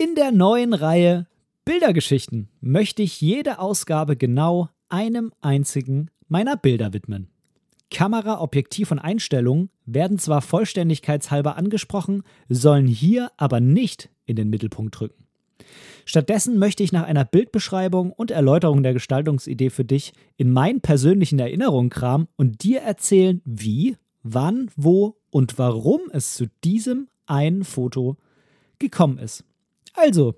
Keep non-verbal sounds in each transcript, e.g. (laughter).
In der neuen Reihe Bildergeschichten möchte ich jede Ausgabe genau einem einzigen meiner Bilder widmen. Kamera, Objektiv und Einstellungen werden zwar vollständigkeitshalber angesprochen, sollen hier aber nicht in den Mittelpunkt rücken. Stattdessen möchte ich nach einer Bildbeschreibung und Erläuterung der Gestaltungsidee für dich in meinen persönlichen Erinnerungen kramen und dir erzählen, wie, wann, wo und warum es zu diesem einen Foto gekommen ist. Also,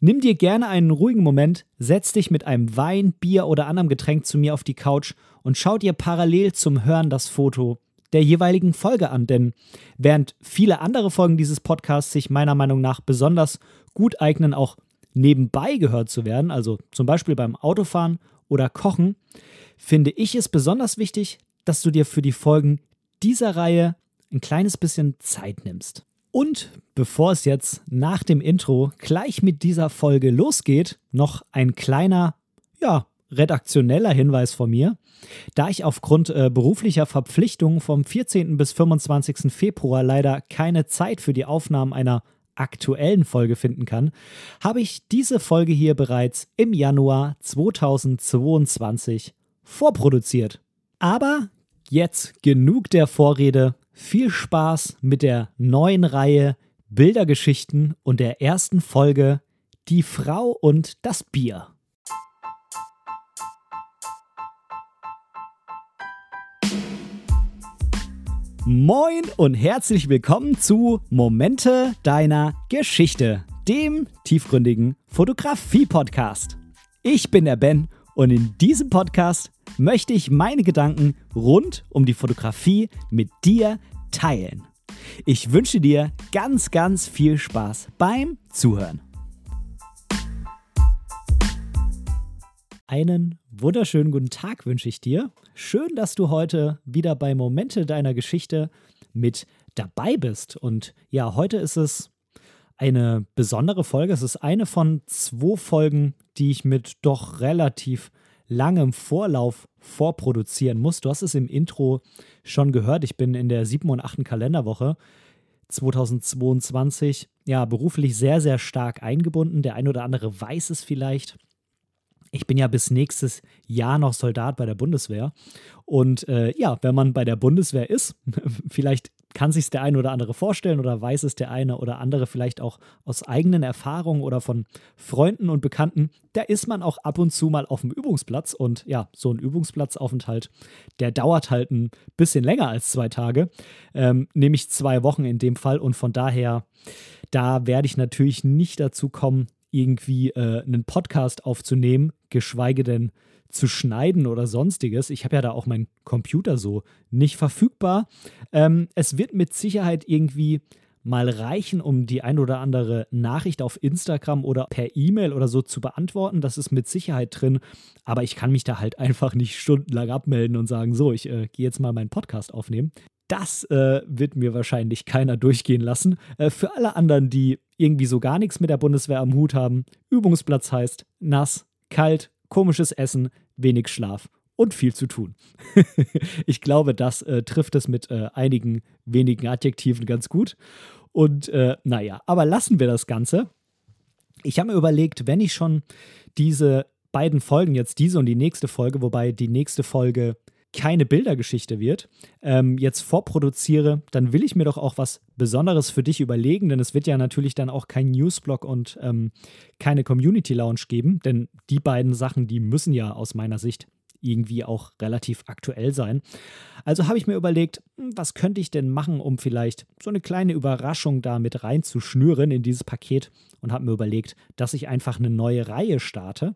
nimm dir gerne einen ruhigen Moment, setz dich mit einem Wein, Bier oder anderem Getränk zu mir auf die Couch und schau dir parallel zum Hören das Foto der jeweiligen Folge an. Denn während viele andere Folgen dieses Podcasts sich meiner Meinung nach besonders gut eignen, auch nebenbei gehört zu werden, also zum Beispiel beim Autofahren oder Kochen, finde ich es besonders wichtig, dass du dir für die Folgen dieser Reihe ein kleines bisschen Zeit nimmst. Und bevor es jetzt nach dem Intro gleich mit dieser Folge losgeht, noch ein kleiner, ja, redaktioneller Hinweis von mir. Da ich aufgrund äh, beruflicher Verpflichtungen vom 14. bis 25. Februar leider keine Zeit für die Aufnahmen einer aktuellen Folge finden kann, habe ich diese Folge hier bereits im Januar 2022 vorproduziert. Aber jetzt genug der Vorrede. Viel Spaß mit der neuen Reihe Bildergeschichten und der ersten Folge Die Frau und das Bier. Moin und herzlich willkommen zu Momente deiner Geschichte, dem tiefgründigen Fotografie-Podcast. Ich bin der Ben und in diesem Podcast möchte ich meine Gedanken rund um die Fotografie mit dir teilen. Ich wünsche dir ganz, ganz viel Spaß beim Zuhören. Einen wunderschönen guten Tag wünsche ich dir. Schön, dass du heute wieder bei Momente deiner Geschichte mit dabei bist. Und ja, heute ist es eine besondere Folge. Es ist eine von zwei Folgen, die ich mit doch relativ langem Vorlauf vorproduzieren muss. Du hast es im Intro schon gehört. Ich bin in der siebten und achten Kalenderwoche 2022 ja beruflich sehr, sehr stark eingebunden. Der ein oder andere weiß es vielleicht ich bin ja bis nächstes Jahr noch Soldat bei der Bundeswehr. Und äh, ja, wenn man bei der Bundeswehr ist, (laughs) vielleicht kann sich der eine oder andere vorstellen oder weiß es der eine oder andere vielleicht auch aus eigenen Erfahrungen oder von Freunden und Bekannten, da ist man auch ab und zu mal auf dem Übungsplatz. Und ja, so ein Übungsplatzaufenthalt, der dauert halt ein bisschen länger als zwei Tage, ähm, nämlich zwei Wochen in dem Fall. Und von daher, da werde ich natürlich nicht dazu kommen, irgendwie äh, einen Podcast aufzunehmen, geschweige denn zu schneiden oder sonstiges. Ich habe ja da auch meinen Computer so nicht verfügbar. Ähm, es wird mit Sicherheit irgendwie mal reichen, um die ein oder andere Nachricht auf Instagram oder per E-Mail oder so zu beantworten. Das ist mit Sicherheit drin. Aber ich kann mich da halt einfach nicht stundenlang abmelden und sagen, so, ich äh, gehe jetzt mal meinen Podcast aufnehmen. Das äh, wird mir wahrscheinlich keiner durchgehen lassen. Äh, für alle anderen, die irgendwie so gar nichts mit der Bundeswehr am Hut haben, Übungsplatz heißt nass, kalt, komisches Essen, wenig Schlaf und viel zu tun. (laughs) ich glaube, das äh, trifft es mit äh, einigen wenigen Adjektiven ganz gut. Und äh, naja, aber lassen wir das Ganze. Ich habe mir überlegt, wenn ich schon diese beiden Folgen, jetzt diese und die nächste Folge, wobei die nächste Folge keine Bildergeschichte wird, ähm, jetzt vorproduziere, dann will ich mir doch auch was Besonderes für dich überlegen, denn es wird ja natürlich dann auch kein Newsblog und ähm, keine Community Lounge geben, denn die beiden Sachen, die müssen ja aus meiner Sicht irgendwie auch relativ aktuell sein. Also habe ich mir überlegt, hm, was könnte ich denn machen, um vielleicht so eine kleine Überraschung da mit reinzuschnüren in dieses Paket und habe mir überlegt, dass ich einfach eine neue Reihe starte.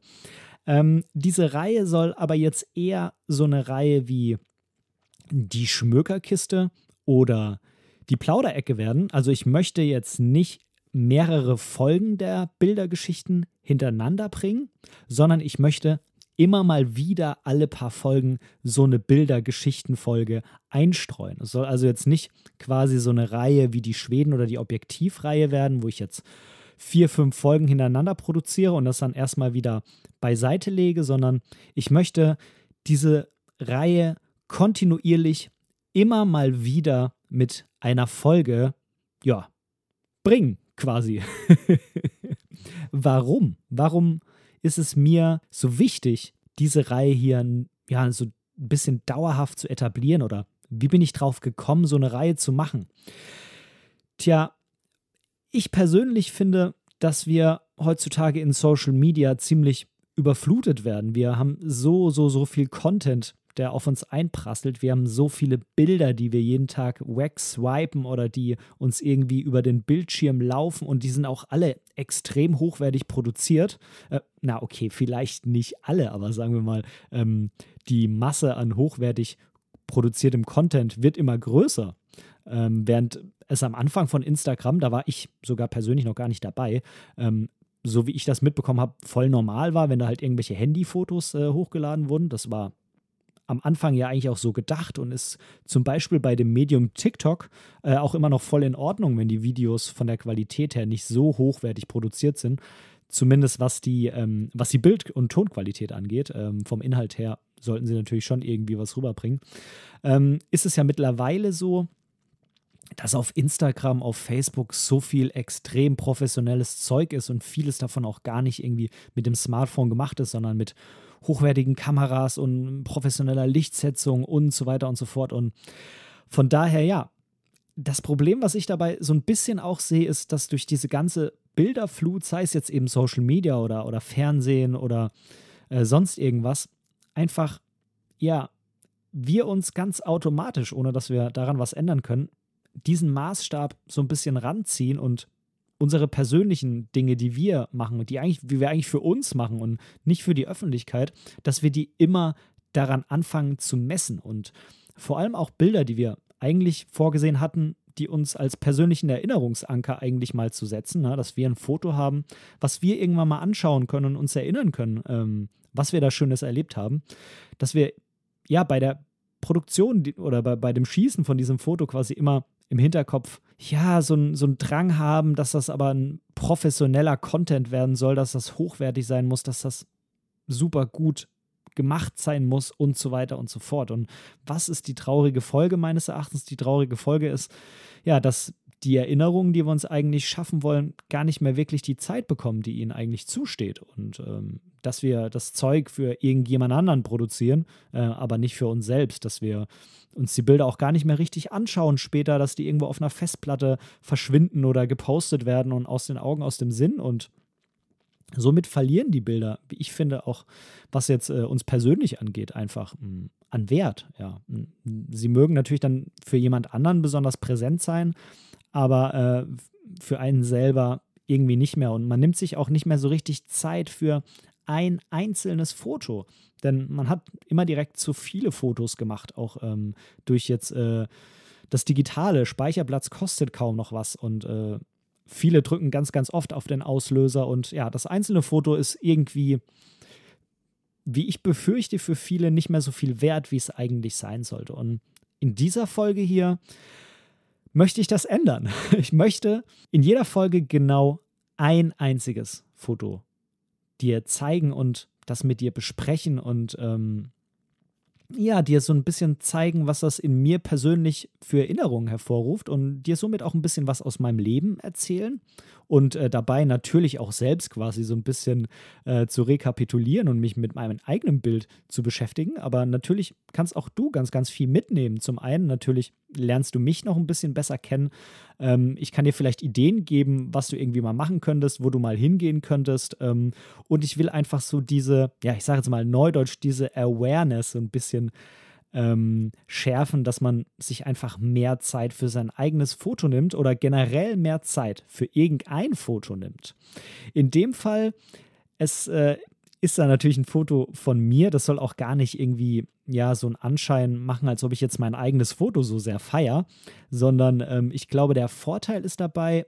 Ähm, diese Reihe soll aber jetzt eher so eine Reihe wie die Schmökerkiste oder die Plauderecke werden. Also ich möchte jetzt nicht mehrere Folgen der Bildergeschichten hintereinander bringen, sondern ich möchte immer mal wieder alle paar Folgen so eine Bildergeschichtenfolge einstreuen. Es soll also jetzt nicht quasi so eine Reihe wie die Schweden oder die Objektivreihe werden, wo ich jetzt vier, fünf Folgen hintereinander produziere und das dann erstmal wieder beiseite lege, sondern ich möchte diese Reihe kontinuierlich immer mal wieder mit einer Folge, ja, bringen quasi. (laughs) warum? Warum ist es mir so wichtig, diese Reihe hier ja, so ein bisschen dauerhaft zu etablieren oder wie bin ich drauf gekommen, so eine Reihe zu machen? Tja, ich persönlich finde, dass wir heutzutage in Social Media ziemlich überflutet werden. Wir haben so, so, so viel Content, der auf uns einprasselt. Wir haben so viele Bilder, die wir jeden Tag wegswipen oder die uns irgendwie über den Bildschirm laufen und die sind auch alle extrem hochwertig produziert. Äh, na, okay, vielleicht nicht alle, aber sagen wir mal, ähm, die Masse an hochwertig produziertem Content wird immer größer. Ähm, während es am Anfang von Instagram, da war ich sogar persönlich noch gar nicht dabei, ähm, so wie ich das mitbekommen habe, voll normal war, wenn da halt irgendwelche Handyfotos äh, hochgeladen wurden. Das war am Anfang ja eigentlich auch so gedacht und ist zum Beispiel bei dem Medium TikTok äh, auch immer noch voll in Ordnung, wenn die Videos von der Qualität her nicht so hochwertig produziert sind. Zumindest was die, ähm, was die Bild- und Tonqualität angeht. Ähm, vom Inhalt her sollten sie natürlich schon irgendwie was rüberbringen. Ähm, ist es ja mittlerweile so, dass auf Instagram, auf Facebook so viel extrem professionelles Zeug ist und vieles davon auch gar nicht irgendwie mit dem Smartphone gemacht ist, sondern mit hochwertigen Kameras und professioneller Lichtsetzung und so weiter und so fort. Und von daher, ja, das Problem, was ich dabei so ein bisschen auch sehe, ist, dass durch diese ganze Bilderflut, sei es jetzt eben Social Media oder, oder Fernsehen oder äh, sonst irgendwas, einfach, ja, wir uns ganz automatisch, ohne dass wir daran was ändern können, diesen Maßstab so ein bisschen ranziehen und unsere persönlichen Dinge, die wir machen, die eigentlich, wie wir eigentlich für uns machen und nicht für die Öffentlichkeit, dass wir die immer daran anfangen zu messen und vor allem auch Bilder, die wir eigentlich vorgesehen hatten, die uns als persönlichen Erinnerungsanker eigentlich mal zu setzen, ne, dass wir ein Foto haben, was wir irgendwann mal anschauen können und uns erinnern können, ähm, was wir da Schönes erlebt haben, dass wir ja bei der Produktion oder bei, bei dem Schießen von diesem Foto quasi immer im Hinterkopf, ja, so ein, so Drang haben, dass das aber ein professioneller Content werden soll, dass das hochwertig sein muss, dass das super gut gemacht sein muss und so weiter und so fort. Und was ist die traurige Folge meines Erachtens? Die traurige Folge ist, ja, dass die Erinnerungen, die wir uns eigentlich schaffen wollen, gar nicht mehr wirklich die Zeit bekommen, die ihnen eigentlich zusteht. Und ähm, dass wir das Zeug für irgendjemand anderen produzieren, äh, aber nicht für uns selbst, dass wir uns die Bilder auch gar nicht mehr richtig anschauen später, dass die irgendwo auf einer Festplatte verschwinden oder gepostet werden und aus den Augen, aus dem Sinn und somit verlieren die Bilder, wie ich finde, auch was jetzt äh, uns persönlich angeht, einfach hm, an Wert. Ja. Hm, sie mögen natürlich dann für jemand anderen besonders präsent sein, aber äh, für einen selber irgendwie nicht mehr. Und man nimmt sich auch nicht mehr so richtig Zeit für ein einzelnes Foto. Denn man hat immer direkt zu viele Fotos gemacht, auch ähm, durch jetzt äh, das digitale. Speicherplatz kostet kaum noch was und äh, viele drücken ganz, ganz oft auf den Auslöser und ja, das einzelne Foto ist irgendwie, wie ich befürchte, für viele nicht mehr so viel wert, wie es eigentlich sein sollte. Und in dieser Folge hier möchte ich das ändern. (laughs) Ich möchte in jeder Folge genau ein einziges Foto dir zeigen und das mit dir besprechen und ähm, ja, dir so ein bisschen zeigen, was das in mir persönlich für Erinnerungen hervorruft und dir somit auch ein bisschen was aus meinem Leben erzählen und äh, dabei natürlich auch selbst quasi so ein bisschen äh, zu rekapitulieren und mich mit meinem eigenen Bild zu beschäftigen. Aber natürlich kannst auch du ganz, ganz viel mitnehmen. Zum einen natürlich lernst du mich noch ein bisschen besser kennen. Ähm, ich kann dir vielleicht Ideen geben, was du irgendwie mal machen könntest, wo du mal hingehen könntest. Ähm, und ich will einfach so diese, ja, ich sage jetzt mal neudeutsch, diese Awareness so ein bisschen ähm, schärfen, dass man sich einfach mehr Zeit für sein eigenes Foto nimmt oder generell mehr Zeit für irgendein Foto nimmt. In dem Fall, es äh, ist da natürlich ein Foto von mir. Das soll auch gar nicht irgendwie ja so einen Anschein machen, als ob ich jetzt mein eigenes Foto so sehr feier, sondern ähm, ich glaube, der Vorteil ist dabei,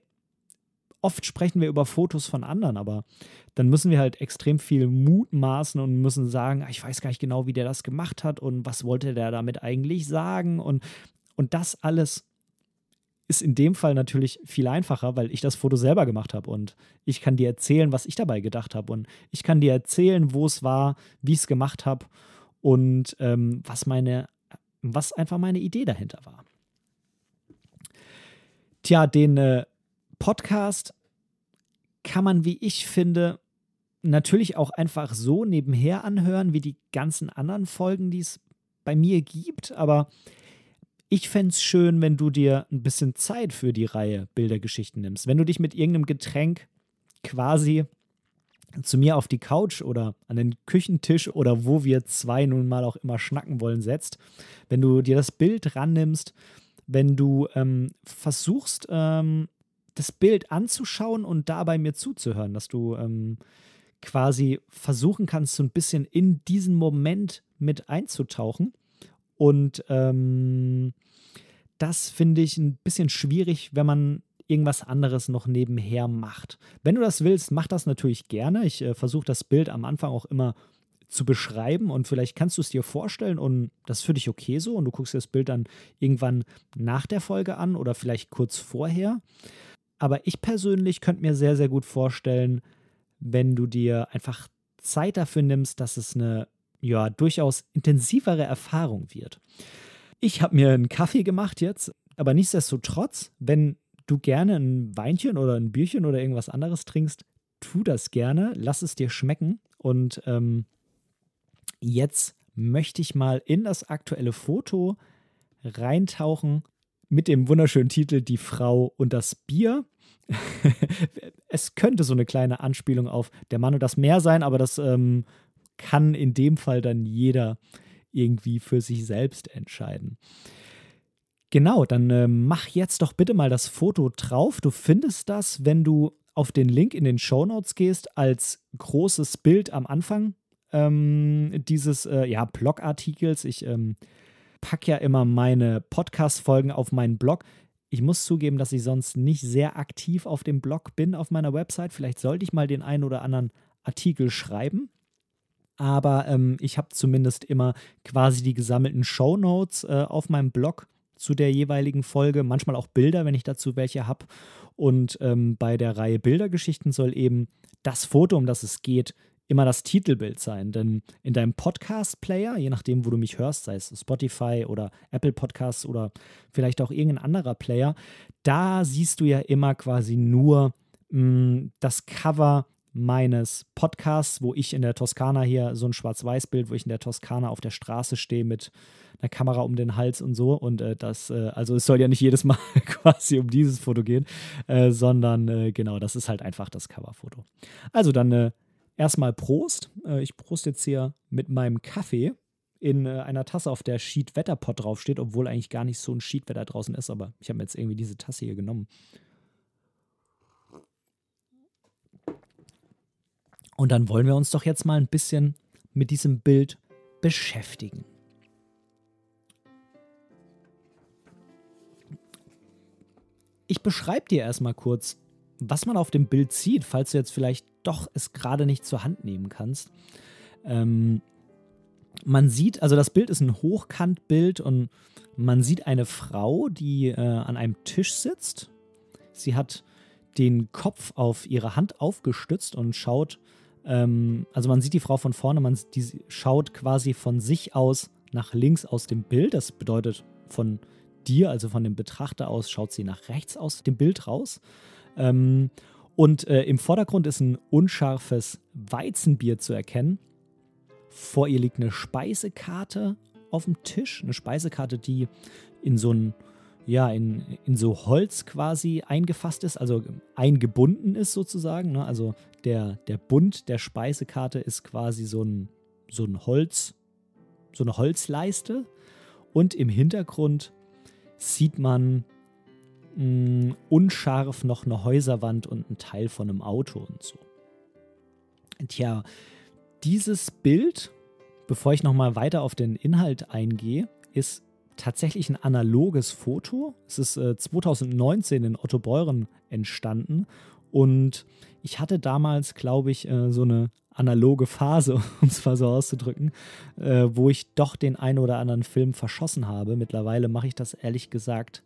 oft sprechen wir über Fotos von anderen, aber dann müssen wir halt extrem viel mutmaßen und müssen sagen, ah, ich weiß gar nicht genau, wie der das gemacht hat und was wollte der damit eigentlich sagen und, und das alles ist in dem Fall natürlich viel einfacher, weil ich das Foto selber gemacht habe und ich kann dir erzählen, was ich dabei gedacht habe und ich kann dir erzählen, wo es war, wie ich es gemacht habe und ähm, was meine, was einfach meine Idee dahinter war. Tja, den äh, Podcast kann man, wie ich finde, natürlich auch einfach so nebenher anhören, wie die ganzen anderen Folgen, die es bei mir gibt. Aber ich fände es schön, wenn du dir ein bisschen Zeit für die Reihe Bildergeschichten nimmst. Wenn du dich mit irgendeinem Getränk quasi zu mir auf die Couch oder an den Küchentisch oder wo wir zwei nun mal auch immer schnacken wollen setzt, wenn du dir das Bild rannimmst, wenn du ähm, versuchst, ähm, das Bild anzuschauen und dabei mir zuzuhören, dass du ähm, quasi versuchen kannst, so ein bisschen in diesen Moment mit einzutauchen. Und ähm, das finde ich ein bisschen schwierig, wenn man irgendwas anderes noch nebenher macht. Wenn du das willst, mach das natürlich gerne. Ich äh, versuche das Bild am Anfang auch immer zu beschreiben und vielleicht kannst du es dir vorstellen und das ist für dich okay so und du guckst dir das Bild dann irgendwann nach der Folge an oder vielleicht kurz vorher. Aber ich persönlich könnte mir sehr, sehr gut vorstellen, wenn du dir einfach Zeit dafür nimmst, dass es eine ja durchaus intensivere Erfahrung wird. Ich habe mir einen Kaffee gemacht jetzt, aber nichtsdestotrotz, wenn du gerne ein Weinchen oder ein Bierchen oder irgendwas anderes trinkst, tu das gerne, lass es dir schmecken. Und ähm, jetzt möchte ich mal in das aktuelle Foto reintauchen mit dem wunderschönen Titel Die Frau und das Bier. (laughs) es könnte so eine kleine Anspielung auf der Mann und das Meer sein, aber das ähm, kann in dem Fall dann jeder irgendwie für sich selbst entscheiden. Genau, dann äh, mach jetzt doch bitte mal das Foto drauf. Du findest das, wenn du auf den Link in den Show Notes gehst, als großes Bild am Anfang ähm, dieses äh, ja, Blogartikels. Ich ähm, packe ja immer meine Podcast-Folgen auf meinen Blog. Ich muss zugeben, dass ich sonst nicht sehr aktiv auf dem Blog bin, auf meiner Website. Vielleicht sollte ich mal den einen oder anderen Artikel schreiben aber ähm, ich habe zumindest immer quasi die gesammelten Show Notes äh, auf meinem Blog zu der jeweiligen Folge, manchmal auch Bilder, wenn ich dazu welche habe. Und ähm, bei der Reihe Bildergeschichten soll eben das Foto, um das es geht, immer das Titelbild sein. Denn in deinem Podcast-Player, je nachdem, wo du mich hörst, sei es Spotify oder Apple Podcasts oder vielleicht auch irgendein anderer Player, da siehst du ja immer quasi nur mh, mm, das Cover meines Podcasts, wo ich in der Toskana hier so ein Schwarz-Weiß-Bild, wo ich in der Toskana auf der Straße stehe mit einer Kamera um den Hals und so. Und äh, das, äh, also es soll ja nicht jedes Mal (laughs) quasi um dieses Foto gehen, äh, sondern äh, genau, das ist halt einfach das Coverfoto. Also dann äh, erstmal Prost. Äh, ich prost jetzt hier mit meinem Kaffee in einer Tasse, auf der Sheet Wetterpot draufsteht, obwohl eigentlich gar nicht so ein Sheetwetter draußen ist, aber ich habe mir jetzt irgendwie diese Tasse hier genommen. Und dann wollen wir uns doch jetzt mal ein bisschen mit diesem Bild beschäftigen. Ich beschreibe dir erstmal kurz, was man auf dem Bild sieht, falls du jetzt vielleicht doch es gerade nicht zur Hand nehmen kannst. Ähm, man sieht, also das Bild ist ein Hochkantbild und man sieht eine Frau, die äh, an einem Tisch sitzt. Sie hat den Kopf auf ihre Hand aufgestützt und schaut ähm, also man sieht die Frau von vorne, man die schaut quasi von sich aus nach links aus dem Bild. Das bedeutet von dir, also von dem Betrachter aus, schaut sie nach rechts aus dem Bild raus. Ähm, und äh, im Vordergrund ist ein unscharfes Weizenbier zu erkennen. Vor ihr liegt eine Speisekarte auf dem Tisch, eine Speisekarte, die in so ein ja, in, in so Holz quasi eingefasst ist, also eingebunden ist sozusagen. Ne? Also der, der Bund der Speisekarte ist quasi so ein, so ein Holz, so eine Holzleiste. Und im Hintergrund sieht man mh, mm, unscharf noch eine Häuserwand und ein Teil von einem Auto und so. Tja, dieses Bild, bevor ich nochmal weiter auf den Inhalt eingehe, ist tatsächlich ein analoges Foto. Es ist äh, 2019 in Otto Beuren entstanden und ich hatte damals, glaube ich, äh, so eine analoge Phase, (laughs) um es mal so auszudrücken, äh, wo ich doch den einen oder anderen Film verschossen habe. Mittlerweile mache ich das ehrlich gesagt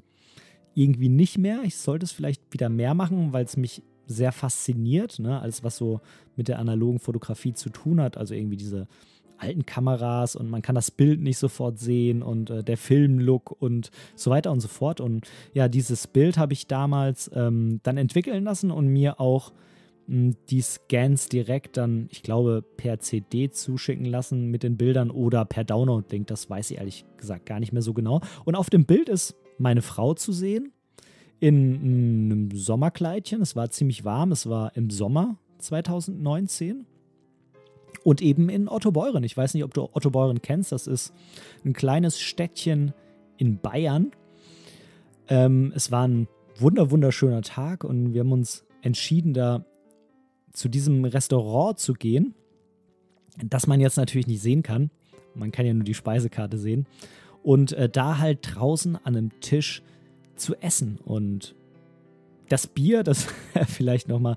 irgendwie nicht mehr. Ich sollte es vielleicht wieder mehr machen, weil es mich sehr fasziniert, ne? alles was so mit der analogen Fotografie zu tun hat. Also irgendwie diese alten Kameras und man kann das Bild nicht sofort sehen und äh, der Filmlook und so weiter und so fort. Und ja, dieses Bild habe ich damals ähm, dann entwickeln lassen und mir auch mh, die Scans direkt dann, ich glaube, per CD zuschicken lassen mit den Bildern oder per Download-Link. Das weiß ich ehrlich gesagt gar nicht mehr so genau. Und auf dem Bild ist meine Frau zu sehen in einem Sommerkleidchen. Es war ziemlich warm. Es war im Sommer 2019. Und eben in Ottobeuren. Ich weiß nicht, ob du Ottobeuren kennst. Das ist ein kleines Städtchen in Bayern. Ähm, es war ein wunder wunderschöner Tag und wir haben uns entschieden, da zu diesem Restaurant zu gehen, das man jetzt natürlich nicht sehen kann. Man kann ja nur die Speisekarte sehen. Und äh, da halt draußen an einem Tisch zu essen. Und das Bier, das (laughs) vielleicht nochmal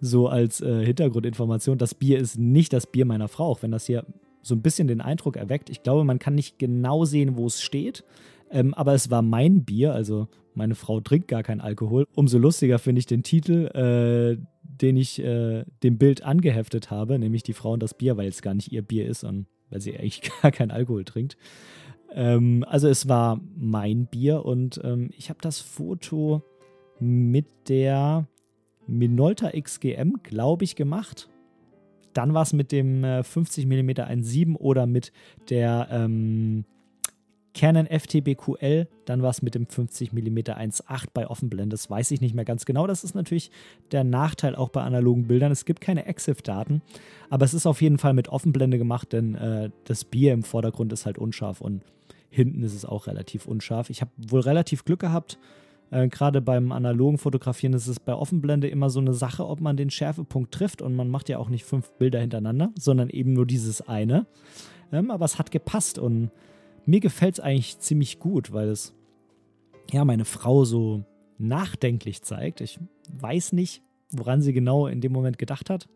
so als äh, Hintergrundinformation, das Bier ist nicht das Bier meiner Frau, auch wenn das hier so ein bisschen den Eindruck erweckt. Ich glaube, man kann nicht genau sehen, wo es steht. Ähm, aber es war mein Bier, also meine Frau trinkt gar keinen Alkohol. Umso lustiger finde ich den Titel, äh, den ich äh, dem Bild angeheftet habe, nämlich die Frau und das Bier, weil es gar nicht ihr Bier ist und weil sie eigentlich (laughs) gar keinen Alkohol trinkt. Ähm, also es war mein Bier und ähm, ich habe das Foto mit der Minolta XGM, glaube ich, gemacht. Dann war es mit dem äh, 50 mm 1.7 oder mit der ähm, Canon FTBQL, dann war es mit dem 50 mm 1.8 bei Offenblende. Das weiß ich nicht mehr ganz genau. Das ist natürlich der Nachteil auch bei analogen Bildern. Es gibt keine EXIF-Daten, aber es ist auf jeden Fall mit Offenblende gemacht, denn äh, das Bier im Vordergrund ist halt unscharf und hinten ist es auch relativ unscharf. Ich habe wohl relativ Glück gehabt. Äh, Gerade beim analogen Fotografieren ist es bei Offenblende immer so eine Sache, ob man den Schärfepunkt trifft und man macht ja auch nicht fünf Bilder hintereinander, sondern eben nur dieses eine. Ähm, aber es hat gepasst und mir gefällt es eigentlich ziemlich gut, weil es ja meine Frau so nachdenklich zeigt. Ich weiß nicht, woran sie genau in dem Moment gedacht hat.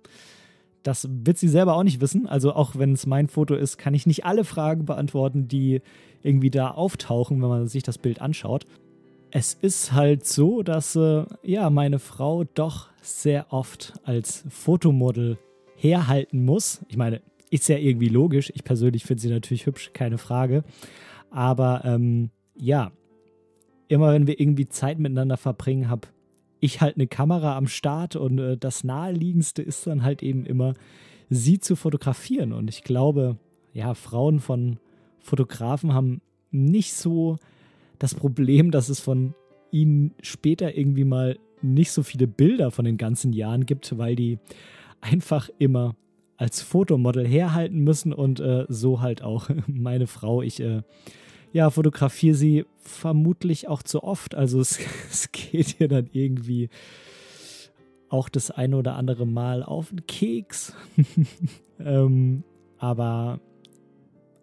Das wird sie selber auch nicht wissen. Also auch wenn es mein Foto ist, kann ich nicht alle Fragen beantworten, die irgendwie da auftauchen, wenn man sich das Bild anschaut. Es ist halt so, dass äh, ja meine Frau doch sehr oft als Fotomodel herhalten muss. Ich meine, ist ja irgendwie logisch. Ich persönlich finde sie natürlich hübsch, keine Frage. Aber ähm, ja, immer wenn wir irgendwie Zeit miteinander verbringen, habe ich halt eine Kamera am Start und äh, das naheliegendste ist dann halt eben immer, sie zu fotografieren. Und ich glaube, ja, Frauen von Fotografen haben nicht so das Problem, dass es von ihnen später irgendwie mal nicht so viele Bilder von den ganzen Jahren gibt, weil die einfach immer als Fotomodel herhalten müssen und äh, so halt auch (laughs) meine Frau. Ich äh, ja, fotografiere sie vermutlich auch zu oft. Also es, (laughs) es geht ihr dann irgendwie auch das eine oder andere Mal auf den Keks. (laughs) ähm, aber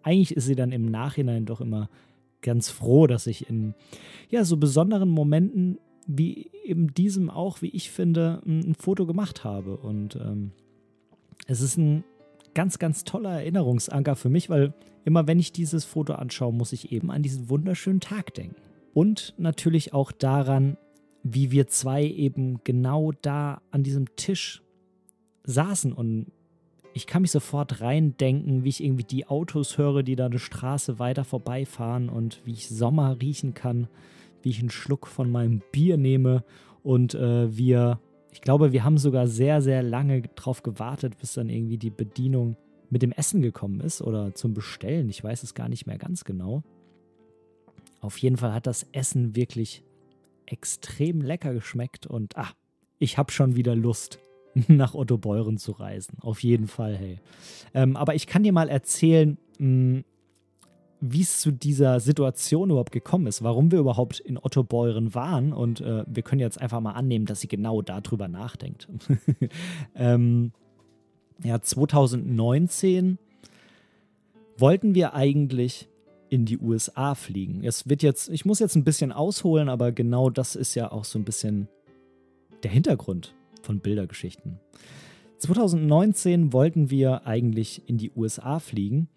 eigentlich ist sie dann im Nachhinein doch immer ganz froh, dass ich in ja so besonderen Momenten wie eben diesem auch, wie ich finde, ein, Foto gemacht habe. Und ähm, es ist ein ganz, ganz toller Erinnerungsanker für mich, weil immer wenn ich dieses Foto anschaue, muss ich eben an diesen wunderschönen Tag denken. Und natürlich auch daran, wie wir zwei eben genau da an diesem Tisch saßen und ich kann mich sofort reindenken, wie ich irgendwie die Autos höre, die da eine Straße weiter vorbeifahren und wie ich Sommer riechen kann, wie ich einen Schluck von meinem Bier nehme und äh, wir ich glaube, wir haben sogar sehr, sehr lange drauf gewartet, bis dann irgendwie die Bedienung mit dem Essen gekommen ist oder zum Bestellen. Ich weiß es gar nicht mehr ganz genau. Auf jeden Fall hat das Essen wirklich extrem lecker geschmeckt und ah, ich habe schon wieder Lust, (laughs) nach Otto Beuren zu reisen. Auf jeden Fall, hey. Ähm, aber ich kann dir mal erzählen, hm, wie es zu dieser Situation überhaupt gekommen ist, warum wir überhaupt in Otto Beuren waren. Und äh, wir können jetzt einfach mal annehmen, dass sie genau darüber nachdenkt. (laughs) ähm, ja, 2019 wollten wir eigentlich in die USA fliegen. Es wird jetzt, ich muss jetzt ein bisschen ausholen, aber genau das ist ja auch so ein bisschen der Hintergrund von Bildergeschichten. 2019 wollten wir eigentlich in die USA fliegen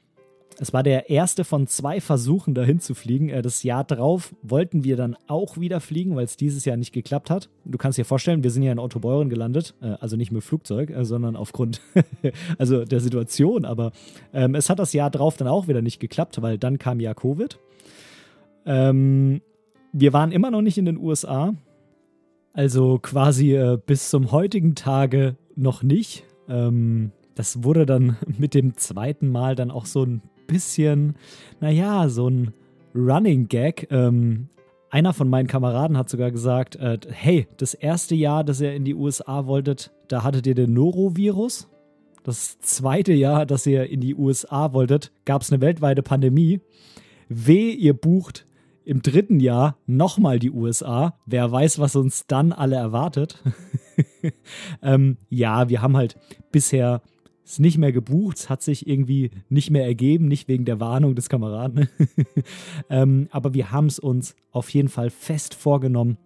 es war der erste von zwei Versuchen, dahin zu fliegen. Äh, das Jahr drauf wollten wir dann auch wieder fliegen, weil es dieses Jahr nicht geklappt hat. Du kannst dir vorstellen, wir sind ja in Ottobeuren gelandet, äh, also nicht mit Flugzeug, äh, sondern aufgrund (laughs) also der Situation. Aber ähm, es hat das Jahr drauf dann auch wieder nicht geklappt, weil dann kam ja Covid. Ähm, wir waren immer noch nicht in den USA. Also quasi äh, bis zum heutigen Tage noch nicht. Ähm, das wurde dann (laughs) mit dem zweiten Mal dann auch so ein bisschen, naja, so ein Running Gag. Ähm, einer von meinen Kameraden hat sogar gesagt, äh, hey, das erste Jahr, dass ihr in die USA wolltet, da hattet ihr den Norovirus. Das zweite Jahr, dass ihr in die USA wolltet, gab es eine weltweite Pandemie. Weh, ihr bucht im dritten Jahr nochmal die USA. Wer weiß, was uns dann alle erwartet. (laughs) ähm, ja, wir haben halt bisher es nicht mehr gebucht, es hat sich irgendwie nicht mehr ergeben, nicht wegen der Warnung des Kameraden. (laughs) ähm, aber wir haben es uns auf jeden Fall fest vorgenommen,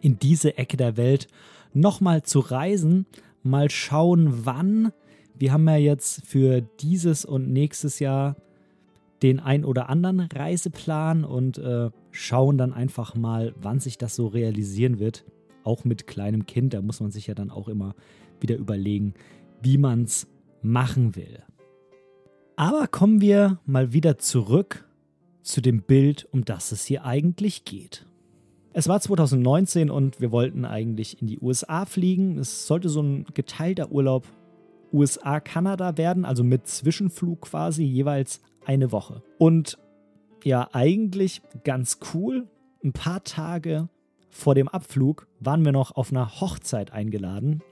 in diese Ecke der Welt nochmal zu reisen, mal schauen, wann. Wir haben ja jetzt für dieses und nächstes Jahr den ein oder anderen Reiseplan und äh, schauen dann einfach mal, wann sich das so realisieren wird. Auch mit kleinem Kind, da muss man sich ja dann auch immer wieder überlegen, wie man es machen will. Aber kommen wir mal wieder zurück zu dem Bild, um das es hier eigentlich geht. Es war 2019 und wir wollten eigentlich in die USA fliegen. Es sollte so ein geteilter Urlaub USA-Kanada werden, also mit Zwischenflug quasi jeweils eine Woche. Und ja, eigentlich ganz cool. Ein paar Tage vor dem Abflug waren wir noch auf einer Hochzeit eingeladen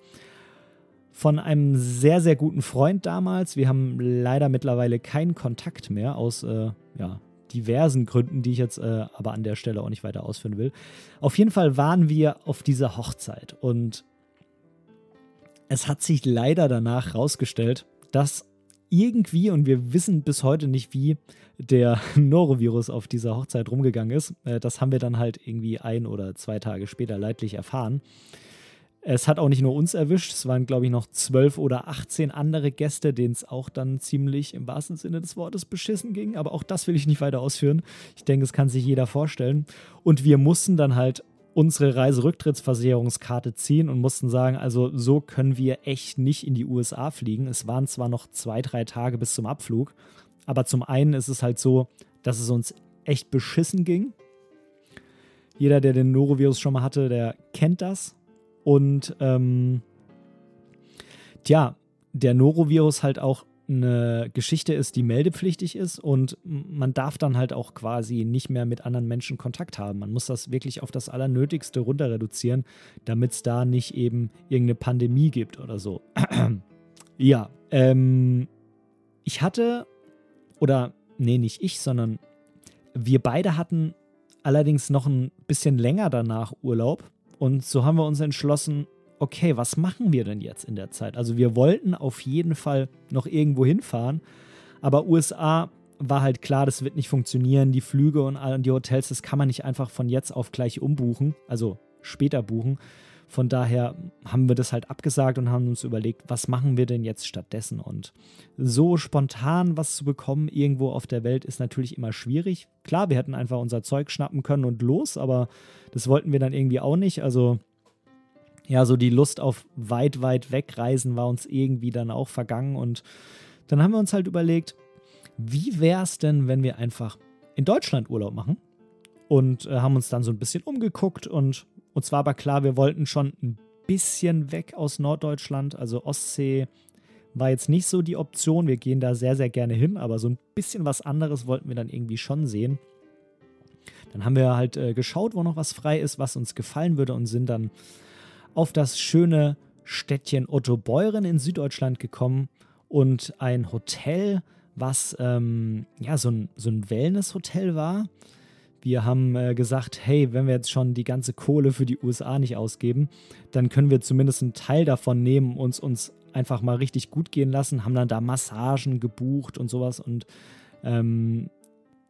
von einem sehr, sehr guten Freund damals. Wir haben leider mittlerweile keinen Kontakt mehr aus äh, ja, diversen Gründen, die ich jetzt äh, aber an der Stelle auch nicht weiter ausführen will. Auf jeden Fall waren wir auf dieser Hochzeit und es hat sich leider danach herausgestellt, dass irgendwie, und wir wissen bis heute nicht, wie der (laughs) Norovirus auf dieser Hochzeit rumgegangen ist. Äh, das haben wir dann halt irgendwie ein oder zwei Tage später leidlich erfahren. Es hat auch nicht nur uns erwischt, es waren, glaube ich, noch zwölf oder 18 andere Gäste, denen es auch dann ziemlich im wahrsten Sinne des Wortes beschissen ging. Aber auch das will ich nicht weiter ausführen. Ich denke, es kann sich jeder vorstellen. Und wir mussten dann halt unsere Reiserücktrittsversicherungskarte ziehen und mussten sagen, also so können wir echt nicht in die USA fliegen. Es waren zwar noch zwei, drei Tage bis zum Abflug, aber zum einen ist es halt so, dass es uns echt beschissen ging. Jeder, der den Norovirus schon mal hatte, der kennt das. Und ähm, tja, der Norovirus halt auch eine Geschichte ist, die meldepflichtig ist und man darf dann halt auch quasi nicht mehr mit anderen Menschen Kontakt haben. Man muss das wirklich auf das Allernötigste runter reduzieren, damit es da nicht eben irgendeine Pandemie gibt oder so. (clears throat) ja, ähm, ich hatte, oder nee, nicht ich, sondern wir beide hatten allerdings noch ein bisschen länger danach Urlaub und so haben wir uns entschlossen, okay, was machen wir denn jetzt in der Zeit? Also wir wollten auf jeden Fall noch irgendwo hinfahren, aber USA war halt klar, das wird nicht funktionieren. Die Flüge und die Hotels, das kann man nicht einfach von jetzt auf gleich umbuchen, also später buchen. Von daher haben wir das halt abgesagt und haben uns überlegt, was machen wir denn jetzt stattdessen? Und so spontan was zu bekommen irgendwo auf der Welt ist natürlich immer schwierig. Klar, wir hätten einfach unser Zeug schnappen können und los, aber das wollten wir dann irgendwie auch nicht. Also ja, so die Lust auf weit, weit wegreisen war uns irgendwie dann auch vergangen. Und dann haben wir uns halt überlegt, wie wäre es denn, wenn wir einfach in Deutschland Urlaub machen? Und äh, haben uns dann so ein bisschen umgeguckt und und zwar aber klar, wir wollten schon ein bisschen weg aus Norddeutschland. Also Ostsee war jetzt nicht so die Option. Wir gehen da sehr, sehr gerne hin, aber so ein bisschen was anderes wollten wir dann irgendwie schon sehen. Dann haben wir halt äh, geschaut, wo noch was frei ist, was uns gefallen würde und sind dann auf das schöne Städtchen Otto Beuren in Süddeutschland gekommen und ein Hotel, was ähm, ja so ein, so ein Wellness-Hotel war. Wir haben äh, gesagt, hey, wenn wir jetzt schon die ganze Kohle für die USA nicht ausgeben, dann können wir zumindest einen Teil davon nehmen, uns uns einfach mal richtig gut gehen lassen, haben dann da Massagen gebucht und sowas und ähm,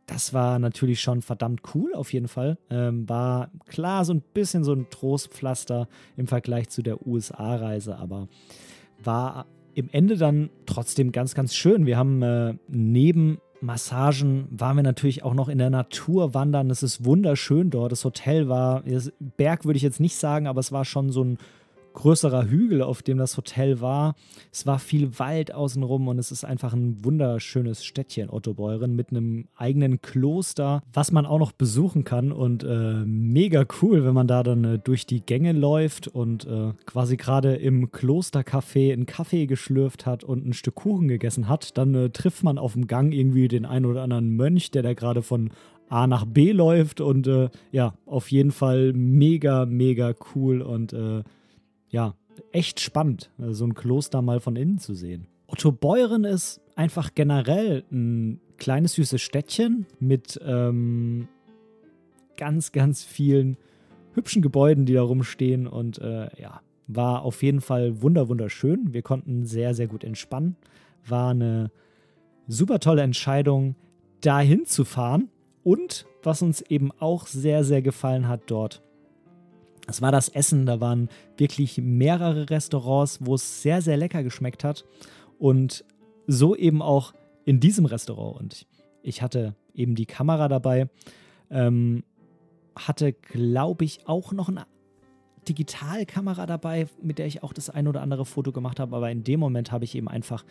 das war natürlich schon verdammt cool auf jeden Fall. Ähm, war klar so ein bisschen so ein Trostpflaster im Vergleich zu der USA-Reise, aber war im Ende dann trotzdem ganz, ganz schön. Wir haben äh, neben Massagen waren wir natürlich auch noch in der Natur wandern. Es ist wunderschön dort. Das Hotel war, Berg würde ich jetzt nicht sagen, aber es war schon so ein größerer Hügel, auf dem das Hotel war. Es war viel Wald außenrum und es ist einfach ein wunderschönes Städtchen, Ottobeuren, mit einem eigenen Kloster, was man auch noch besuchen kann. Und äh, mega cool, wenn man da dann äh, durch die Gänge läuft und äh, quasi gerade im Klostercafé einen Kaffee geschlürft hat und ein Stück Kuchen gegessen hat. Dann äh, trifft man auf dem Gang irgendwie den einen oder anderen Mönch, der da gerade von A nach B läuft und äh, ja, auf jeden Fall mega, mega cool und äh, ja, echt spannend, äh, so ein Kloster mal von innen zu sehen. Otto Beuren ist einfach generell ein kleines süßes Städtchen mit ähm, ganz, ganz vielen hübschen Gebäuden, die da rumstehen und äh, ja, war auf jeden Fall wunder wunderschön. Wir konnten sehr, sehr gut entspannen. War eine super tolle Entscheidung, dahin zu fahren. Und was uns eben auch sehr, sehr gefallen hat dort, es war das Essen. Da waren wirklich mehrere Restaurants, wo es sehr, sehr lecker geschmeckt hat. Und so eben auch in diesem Restaurant. Und ich hatte eben die Kamera dabei. Ähm, hatte, glaube ich, auch noch eine Digitalkamera dabei, mit der ich auch das ein oder andere Foto gemacht habe. Aber in dem Moment habe ich eben einfach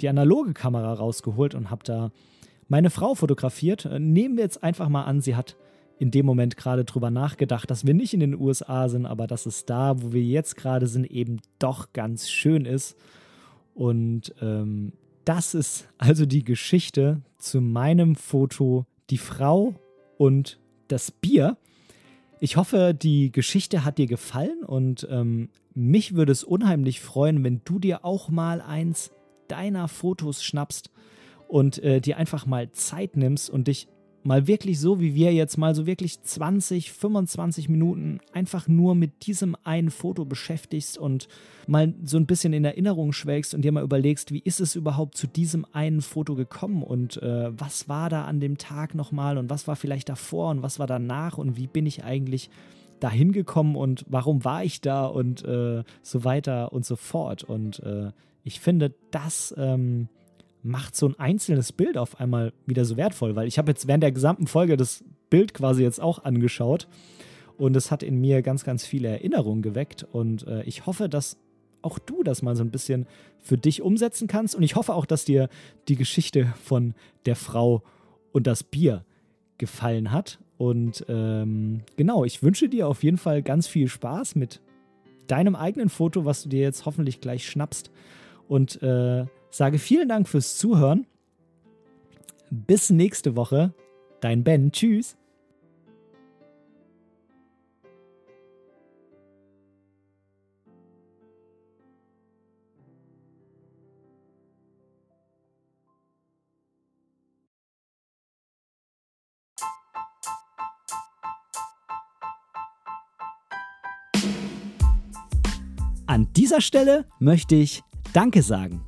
die analoge Kamera rausgeholt und habe da meine Frau fotografiert. Äh, nehmen wir jetzt einfach mal an, sie hat in dem Moment gerade drüber nachgedacht, dass wir nicht in den USA sind, aber dass es da, wo wir jetzt gerade sind, eben doch ganz schön ist. Und ähm, das ist also die Geschichte zu meinem Foto Die Frau und das Bier. Ich hoffe, die Geschichte hat dir gefallen und ähm, mich würde es unheimlich freuen, wenn du dir auch mal eins deiner Fotos schnappst und äh, dir einfach mal Zeit nimmst und dich mal wirklich so wie wir jetzt mal so wirklich 20, 25 Minuten einfach nur mit diesem einen Foto beschäftigst und mal so ein bisschen in Erinnerung schwelgst und dir mal überlegst, wie ist es überhaupt zu diesem einen Foto gekommen und äh, was war da an dem Tag nochmal und was war vielleicht davor und was war danach und wie bin ich eigentlich dahin gekommen und warum war ich da und äh, so weiter und so fort. Und äh, ich finde, das ähm, macht so ein einzelnes Bild auf einmal wieder so wertvoll, weil ich habe jetzt während der gesamten Folge das Bild quasi jetzt auch angeschaut und es hat in mir ganz, ganz viele Erinnerungen geweckt und äh, ich hoffe, dass auch du das mal so ein bisschen für dich umsetzen kannst und ich hoffe auch, dass dir die Geschichte von der Frau und das Bier gefallen hat und ähm, genau, ich wünsche dir auf jeden Fall ganz viel Spaß mit deinem eigenen Foto, was du dir jetzt hoffentlich gleich schnappst und äh, Sage vielen Dank fürs Zuhören. Bis nächste Woche. Dein Ben. Tschüss. An dieser Stelle möchte ich Danke sagen.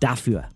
dafür.